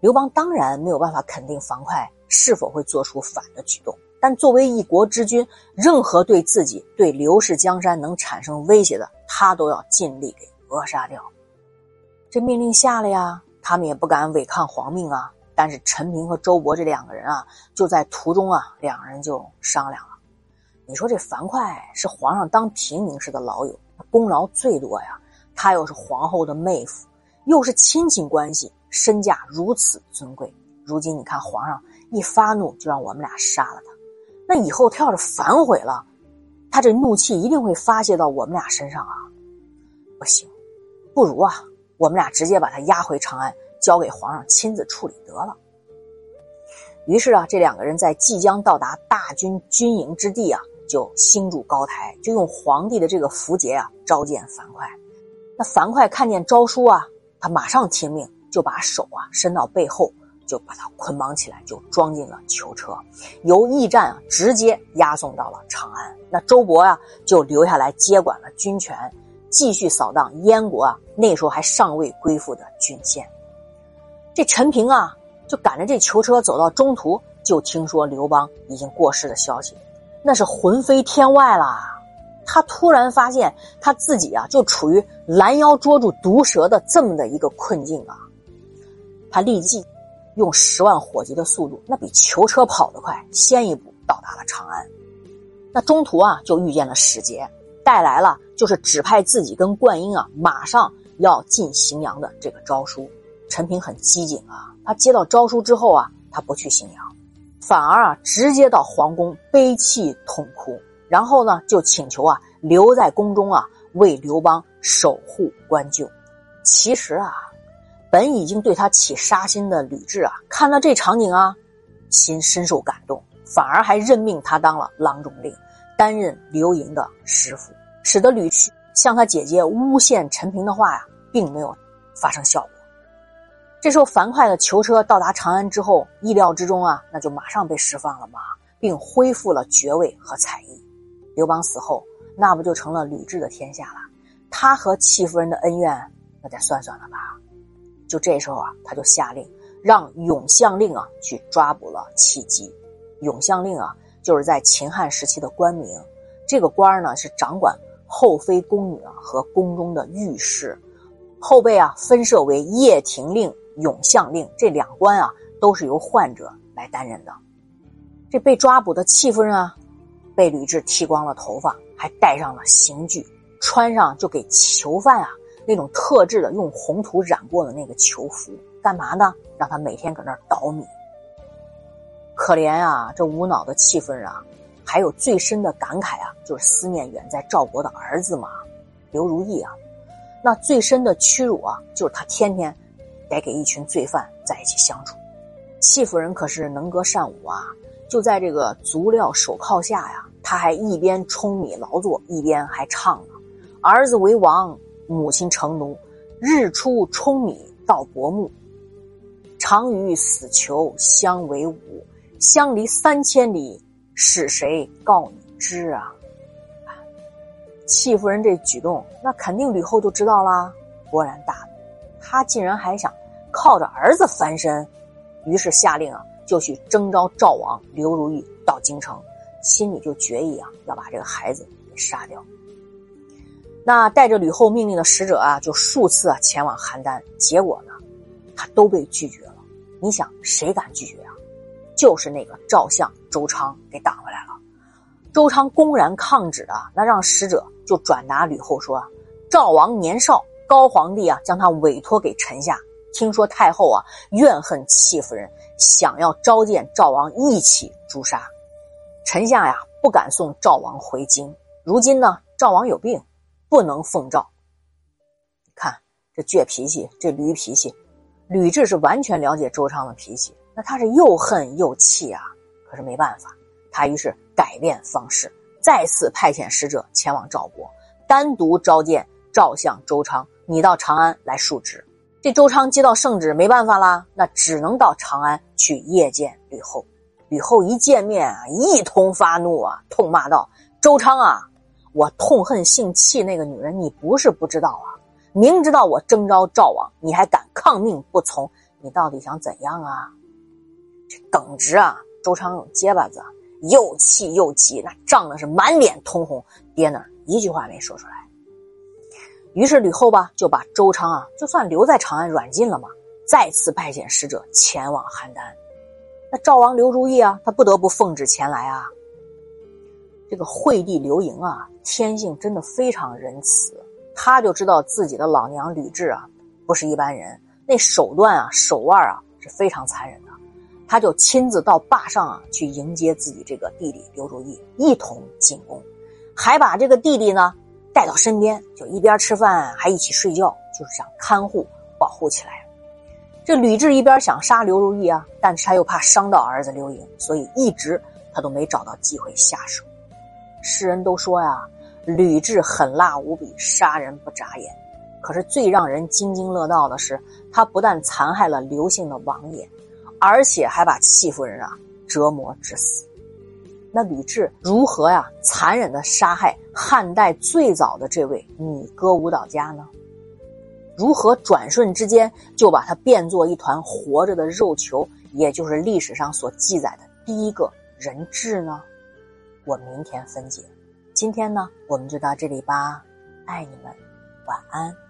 刘邦当然没有办法肯定樊哙是否会做出反的举动，但作为一国之君，任何对自己、对刘氏江山能产生威胁的，他都要尽力给扼杀掉。这命令下了呀，他们也不敢违抗皇命啊。但是陈平和周勃这两个人啊，就在途中啊，两人就商量了。你说这樊哙是皇上当平民时的老友，功劳最多呀。他又是皇后的妹夫，又是亲戚关系，身价如此尊贵。如今你看皇上一发怒，就让我们俩杀了他。那以后他要是反悔了，他这怒气一定会发泄到我们俩身上啊！不行，不如啊，我们俩直接把他押回长安。交给皇上亲自处理得了。于是啊，这两个人在即将到达大军军营之地啊，就兴筑高台，就用皇帝的这个符节啊召见樊哙。那樊哙看见诏书啊，他马上听命，就把手啊伸到背后，就把他捆绑起来，就装进了囚车，由驿站啊直接押送到了长安。那周勃啊就留下来接管了军权，继续扫荡燕国啊那时候还尚未归附的郡县。这陈平啊，就赶着这囚车走到中途，就听说刘邦已经过世的消息，那是魂飞天外啦。他突然发现他自己啊，就处于拦腰捉住毒蛇的这么的一个困境啊。他立即用十万火急的速度，那比囚车跑得快，先一步到达了长安。那中途啊，就遇见了使节，带来了就是指派自己跟灌婴啊，马上要进荥阳的这个诏书。陈平很机警啊，他接到诏书之后啊，他不去荥阳，反而啊直接到皇宫悲泣痛哭，然后呢就请求啊留在宫中啊为刘邦守护官救。其实啊，本已经对他起杀心的吕雉啊，看到这场景啊，心深受感动，反而还任命他当了郎中令，担任刘盈的师傅，使得吕雉向他姐姐诬陷陈平的话呀，并没有发生效果。这时候，樊哙的囚车到达长安之后，意料之中啊，那就马上被释放了嘛，并恢复了爵位和彩衣。刘邦死后，那不就成了吕雉的天下了？他和戚夫人的恩怨，那得算算了吧？就这时候啊，他就下令让永相令啊去抓捕了戚姬。永相令啊，就是在秦汉时期的官名，这个官呢是掌管后妃宫女和宫中的御史，后被啊分设为掖庭令。永相令这两官啊，都是由患者来担任的。这被抓捕的戚夫人啊，被吕雉剃光了头发，还戴上了刑具，穿上就给囚犯啊那种特制的用红土染过的那个囚服，干嘛呢？让他每天搁那儿捣米。可怜啊，这无脑的戚夫人啊，还有最深的感慨啊，就是思念远在赵国的儿子嘛，刘如意啊。那最深的屈辱啊，就是他天天。得给一群罪犯在一起相处，戚夫人可是能歌善舞啊！就在这个足料手铐下呀，他还一边舂米劳作，一边还唱呢：“儿子为王，母亲成奴，日出舂米到薄暮，常与死囚相为伍，相离三千里，是谁告你知啊？”戚夫人这举动，那肯定吕后就知道啦，勃然大怒。他竟然还想靠着儿子翻身，于是下令啊，就去征召赵王刘如意到京城，心里就决意啊，要把这个孩子给杀掉。那带着吕后命令的使者啊，就数次啊前往邯郸，结果呢，他都被拒绝了。你想谁敢拒绝啊？就是那个赵相周昌给挡回来了。周昌公然抗旨啊，那让使者就转达吕后说，赵王年少。高皇帝啊，将他委托给臣下。听说太后啊怨恨戚夫人，想要召见赵王一起诛杀。臣下呀不敢送赵王回京。如今呢，赵王有病，不能奉诏。看这倔脾气，这驴脾气。吕雉是完全了解周昌的脾气，那他是又恨又气啊。可是没办法，他于是改变方式，再次派遣使者前往赵国，单独召见赵相周昌。你到长安来述职，这周昌接到圣旨，没办法啦，那只能到长安去谒见吕后。吕后一见面啊，一通发怒啊，痛骂道：“周昌啊，我痛恨姓戚那个女人，你不是不知道啊，明知道我征召赵王，你还敢抗命不从，你到底想怎样啊？这耿直啊，周昌勇结巴子，又气又急，那涨的是满脸通红，爹那儿一句话没说出来。于是吕后吧就把周昌啊，就算留在长安软禁了嘛，再次派遣使者前往邯郸。那赵王刘如意啊，他不得不奉旨前来啊。这个惠帝刘盈啊，天性真的非常仁慈，他就知道自己的老娘吕雉啊，不是一般人，那手段啊、手腕啊是非常残忍的，他就亲自到坝上啊去迎接自己这个弟弟刘如意，一同进宫，还把这个弟弟呢带到身边，就一边吃饭还一起睡觉，就是想看护保护起来。这吕雉一边想杀刘如意啊，但是他又怕伤到儿子刘盈，所以一直他都没找到机会下手。世人都说呀，吕雉狠辣无比，杀人不眨眼。可是最让人津津乐道的是，他不但残害了刘姓的王爷，而且还把戚夫人啊折磨致死。那吕雉如何呀残忍的杀害汉代最早的这位女歌舞蹈家呢？如何转瞬之间就把她变作一团活着的肉球，也就是历史上所记载的第一个人质呢？我明天分解。今天呢，我们就到这里吧。爱你们，晚安。